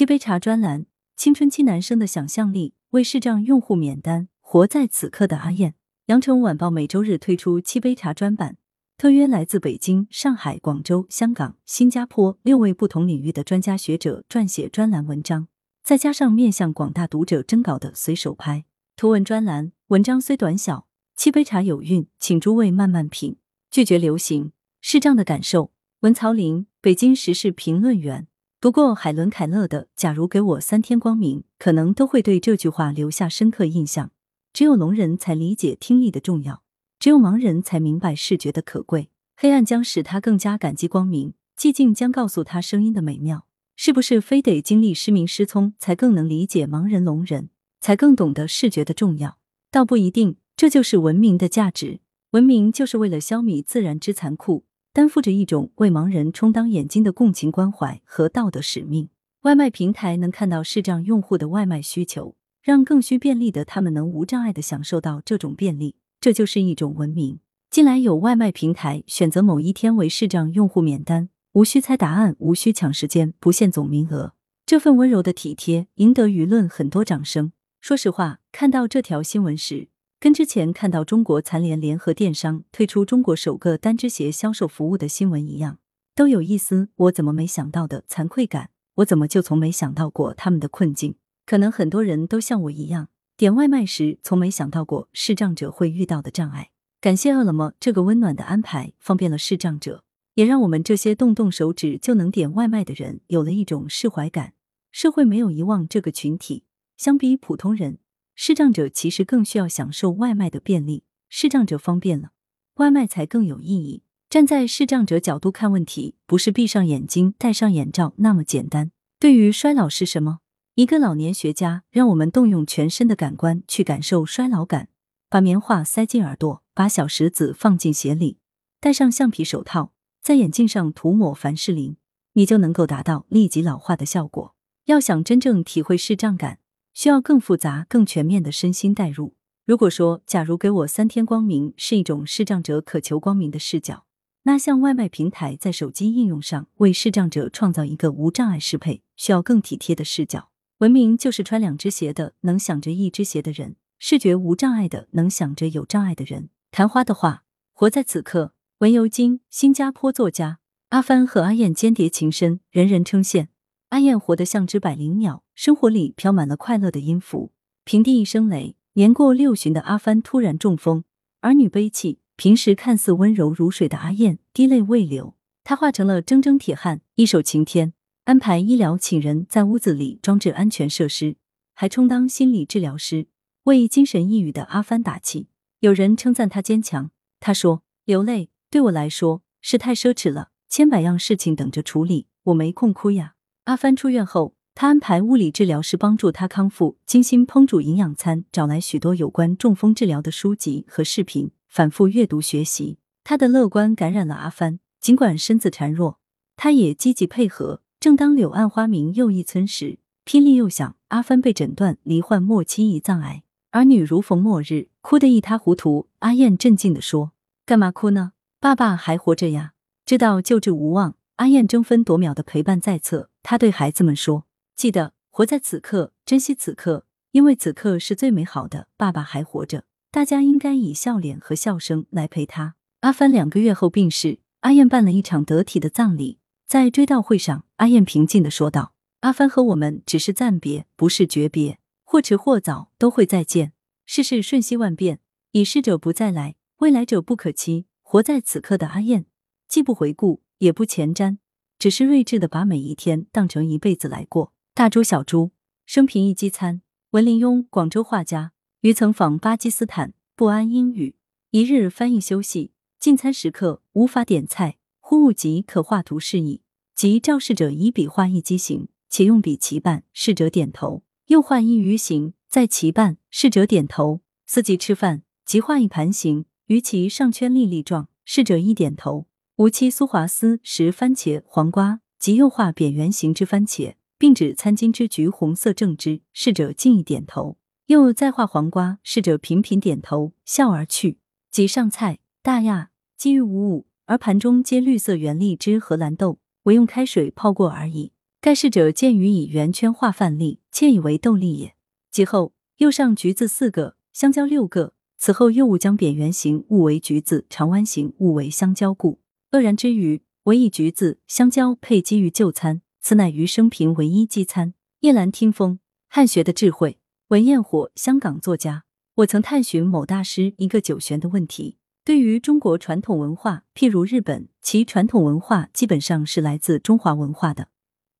七杯茶专栏：青春期男生的想象力，为视障用户免单，活在此刻的阿燕。羊城晚报每周日推出七杯茶专版，特约来自北京、上海、广州、香港、新加坡六位不同领域的专家学者撰写专栏文章，再加上面向广大读者征稿的随手拍图文专栏。文章虽短小，七杯茶有韵，请诸位慢慢品。拒绝流行，视障的感受。文曹林，北京时事评论员。读过海伦·凯勒的《假如给我三天光明》，可能都会对这句话留下深刻印象。只有聋人才理解听力的重要，只有盲人才明白视觉的可贵。黑暗将使他更加感激光明，寂静将告诉他声音的美妙。是不是非得经历失明失聪，才更能理解盲人聋人，才更懂得视觉的重要？倒不一定。这就是文明的价值。文明就是为了消弭自然之残酷。担负着一种为盲人充当眼睛的共情关怀和道德使命。外卖平台能看到视障用户的外卖需求，让更需便利的他们能无障碍的享受到这种便利，这就是一种文明。近来有外卖平台选择某一天为视障用户免单，无需猜答案，无需抢时间，不限总名额。这份温柔的体贴赢得舆论很多掌声。说实话，看到这条新闻时。跟之前看到中国残联联合电商推出中国首个单只鞋销售服务的新闻一样，都有一丝我怎么没想到的惭愧感。我怎么就从没想到过他们的困境？可能很多人都像我一样，点外卖时从没想到过视障者会遇到的障碍。感谢饿了么这个温暖的安排，方便了视障者，也让我们这些动动手指就能点外卖的人有了一种释怀感。社会没有遗忘这个群体，相比普通人。视障者其实更需要享受外卖的便利，视障者方便了，外卖才更有意义。站在视障者角度看问题，不是闭上眼睛戴上眼罩那么简单。对于衰老是什么，一个老年学家让我们动用全身的感官去感受衰老感。把棉花塞进耳朵，把小石子放进鞋里，戴上橡皮手套，在眼镜上涂抹凡士林，你就能够达到立即老化的效果。要想真正体会视障感。需要更复杂、更全面的身心代入。如果说，假如给我三天光明是一种视障者渴求光明的视角，那像外卖平台在手机应用上为视障者创造一个无障碍适配，需要更体贴的视角。文明就是穿两只鞋的能想着一只鞋的人，视觉无障碍的能想着有障碍的人。昙花的话，活在此刻。文尤金，新加坡作家。阿帆和阿燕间谍情深，人人称羡。阿燕活得像只百灵鸟，生活里飘满了快乐的音符。平地一声雷，年过六旬的阿帆突然中风，儿女悲泣。平时看似温柔如水的阿燕滴泪未流，她化成了铮铮铁汉，一手擎天，安排医疗请人在屋子里装置安全设施，还充当心理治疗师，为精神抑郁的阿帆打气。有人称赞他坚强，他说：“流泪对我来说是太奢侈了，千百样事情等着处理，我没空哭呀。”阿帆出院后，他安排物理治疗师帮助他康复，精心烹煮营养餐，找来许多有关中风治疗的书籍和视频，反复阅读学习。他的乐观感染了阿帆，尽管身子孱弱，他也积极配合。正当柳暗花明又一村时，霹雳又响，阿帆被诊断罹患末期胰脏癌，儿女如逢末日，哭得一塌糊涂。阿燕镇静地说：“干嘛哭呢？爸爸还活着呀！知道救治无望。”阿燕争分夺秒的陪伴在侧，她对孩子们说：“记得活在此刻，珍惜此刻，因为此刻是最美好的。爸爸还活着，大家应该以笑脸和笑声来陪他。”阿帆两个月后病逝，阿燕办了一场得体的葬礼。在追悼会上，阿燕平静的说道：“阿帆和我们只是暂别，不是诀别，或迟或早都会再见。世事瞬息万变，已逝者不再来，未来者不可期。活在此刻的阿燕，既不回顾。”也不前瞻，只是睿智的把每一天当成一辈子来过。大猪小猪，生平一饥餐。文林庸，广州画家，于曾访巴基斯坦，不安英语。一日翻译休息，进餐时刻无法点菜，忽误及可画图示意，即肇事者以笔画一机形，且用笔齐办，侍者点头。又画一鱼形，再齐办，侍者点头。四季吃饭，即画一盘形，于其上圈粒粒状，侍者一点头。无期苏华斯食番茄、黄瓜及又画扁圆形之番茄，并指餐巾之橘红色正之，侍者尽一点头。又再画黄瓜，侍者频频点头，笑而去。即上菜，大讶，机遇无五，而盘中皆绿色圆荔枝荷兰豆，唯用开水泡过而已。盖世者见于以圆圈画范例，窃以为豆粒也。其后又上橘子四个，香蕉六个。此后又误将扁圆形误为橘子，长弯形误为香蕉故。愕然之余，唯以橘子、香蕉配基于就餐，此乃余生平唯一饥餐。夜阑听风，汉学的智慧。文焰火，香港作家。我曾探寻某大师一个九玄的问题：对于中国传统文化，譬如日本，其传统文化基本上是来自中华文化的，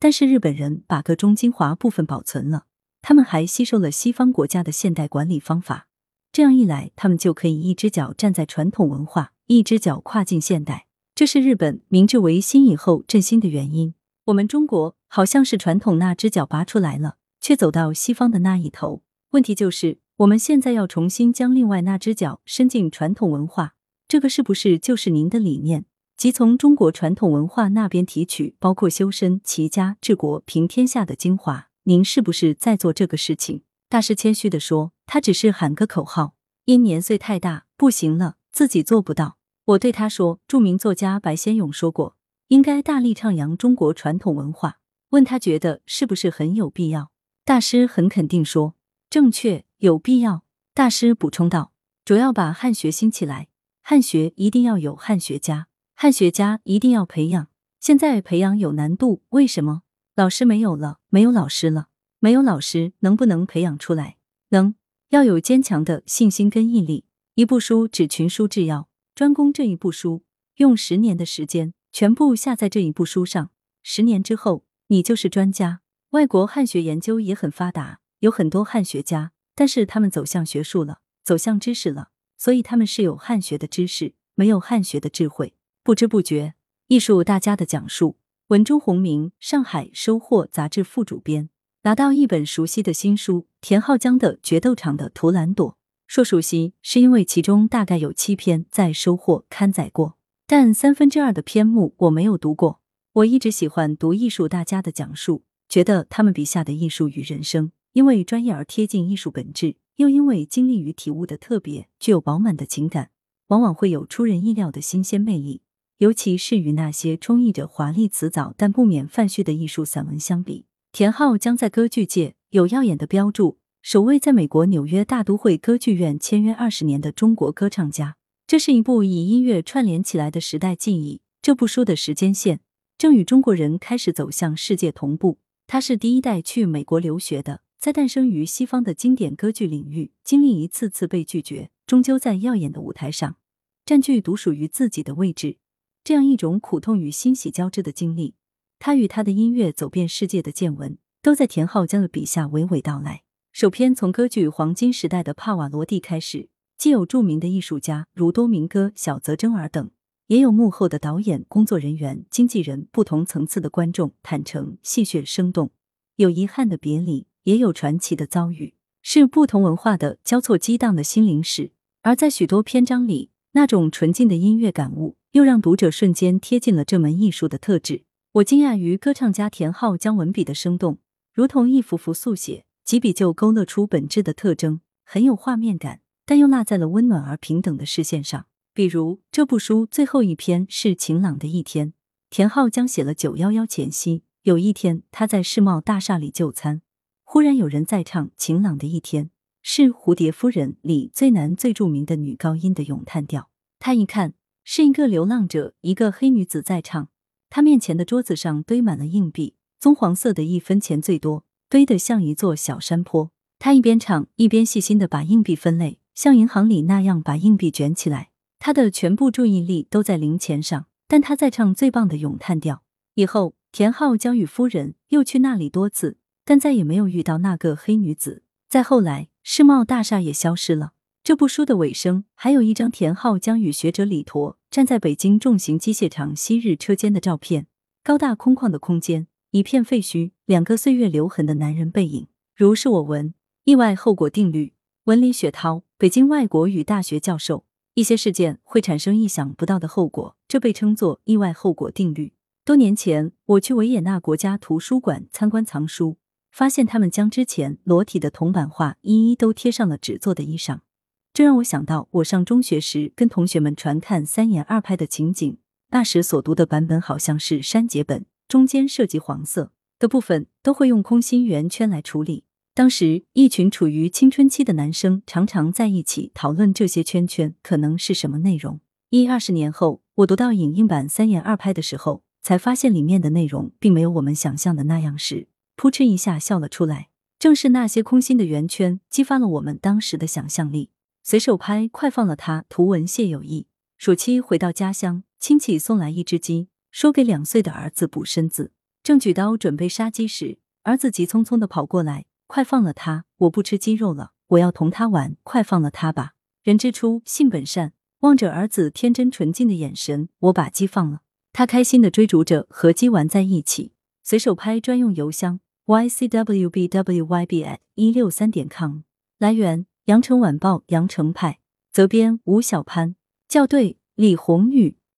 但是日本人把个中精华部分保存了，他们还吸收了西方国家的现代管理方法。这样一来，他们就可以一只脚站在传统文化，一只脚跨进现代。这是日本明治维新以后振兴的原因。我们中国好像是传统那只脚拔出来了，却走到西方的那一头。问题就是，我们现在要重新将另外那只脚伸进传统文化，这个是不是就是您的理念？即从中国传统文化那边提取，包括修身、齐家、治国、平天下的精华？您是不是在做这个事情？大师谦虚地说：“他只是喊个口号，因年岁太大，不行了，自己做不到。”我对他说：“著名作家白先勇说过，应该大力倡扬中国传统文化。”问他觉得是不是很有必要？大师很肯定说：“正确，有必要。”大师补充道：“主要把汉学兴起来，汉学一定要有汉学家，汉学家一定要培养。现在培养有难度，为什么？老师没有了，没有老师了。”没有老师，能不能培养出来？能，要有坚强的信心跟毅力。一部书只群书治要，专攻这一部书，用十年的时间全部下在这一部书上。十年之后，你就是专家。外国汉学研究也很发达，有很多汉学家，但是他们走向学术了，走向知识了，所以他们是有汉学的知识，没有汉学的智慧。不知不觉，艺术大家的讲述。文中鸿明，上海收获杂志副主编。拿到一本熟悉的新书，田浩江的《决斗场的图兰朵》。说熟悉，是因为其中大概有七篇在收获刊载过，但三分之二的篇目我没有读过。我一直喜欢读艺术大家的讲述，觉得他们笔下的艺术与人生，因为专业而贴近艺术本质，又因为经历与体悟的特别，具有饱满的情感，往往会有出人意料的新鲜魅力。尤其是与那些充溢着华丽辞藻但不免泛叙的艺术散文相比。田浩将在歌剧界有耀眼的标注，首位在美国纽约大都会歌剧院签约二十年的中国歌唱家。这是一部以音乐串联起来的时代记忆。这部书的时间线正与中国人开始走向世界同步。他是第一代去美国留学的，在诞生于西方的经典歌剧领域，经历一次次被拒绝，终究在耀眼的舞台上占据独属于自己的位置。这样一种苦痛与欣喜交织的经历。他与他的音乐走遍世界的见闻，都在田浩江的笔下娓娓道来。首篇从歌剧黄金时代的帕瓦罗蒂开始，既有著名的艺术家如多明戈、小泽征尔等，也有幕后的导演、工作人员、经纪人，不同层次的观众，坦诚、戏谑、生动，有遗憾的别离，也有传奇的遭遇，是不同文化的交错激荡的心灵史。而在许多篇章里，那种纯净的音乐感悟，又让读者瞬间贴近了这门艺术的特质。我惊讶于歌唱家田浩将文笔的生动，如同一幅幅速写，几笔就勾勒出本质的特征，很有画面感，但又落在了温暖而平等的视线上。比如这部书最后一篇是晴朗的一天，田浩将写了九幺幺前夕，有一天他在世贸大厦里就餐，忽然有人在唱《晴朗的一天》，是《蝴蝶夫人》里最难最著名的女高音的咏叹调。他一看，是一个流浪者，一个黑女子在唱。他面前的桌子上堆满了硬币，棕黄色的一分钱最多，堆得像一座小山坡。他一边唱，一边细心的把硬币分类，像银行里那样把硬币卷起来。他的全部注意力都在零钱上，但他在唱最棒的咏叹调。以后，田浩将与夫人又去那里多次，但再也没有遇到那个黑女子。再后来，世贸大厦也消失了。这部书的尾声还有一张田浩将与学者李陀站在北京重型机械厂昔日车间的照片，高大空旷的空间，一片废墟，两个岁月留痕的男人背影。如是我闻，意外后果定律。文理雪涛，北京外国语大学教授。一些事件会产生意想不到的后果，这被称作意外后果定律。多年前，我去维也纳国家图书馆参观藏书，发现他们将之前裸体的铜版画一一都贴上了纸做的衣裳。这让我想到我上中学时跟同学们传看三言二拍的情景。那时所读的版本好像是删节本，中间涉及黄色。的部分都会用空心圆圈来处理。当时，一群处于青春期的男生常常在一起讨论这些圈圈可能是什么内容。一二十年后，我读到影印版三言二拍的时候，才发现里面的内容并没有我们想象的那样时，扑哧一下笑了出来。正是那些空心的圆圈，激发了我们当时的想象力。随手拍，快放了它，图文谢友谊。暑期回到家乡，亲戚送来一只鸡，说给两岁的儿子补身子。正举刀准备杀鸡时，儿子急匆匆的跑过来。快放了他！我不吃鸡肉了，我要同他玩。快放了他吧！人之初，性本善。望着儿子天真纯净的眼神，我把鸡放了。他开心的追逐着和鸡玩在一起。随手拍专用邮箱：ycwbwyb@ 一六三点 com。来源：羊城晚报羊城派。责编：吴小潘。校对：李红宇。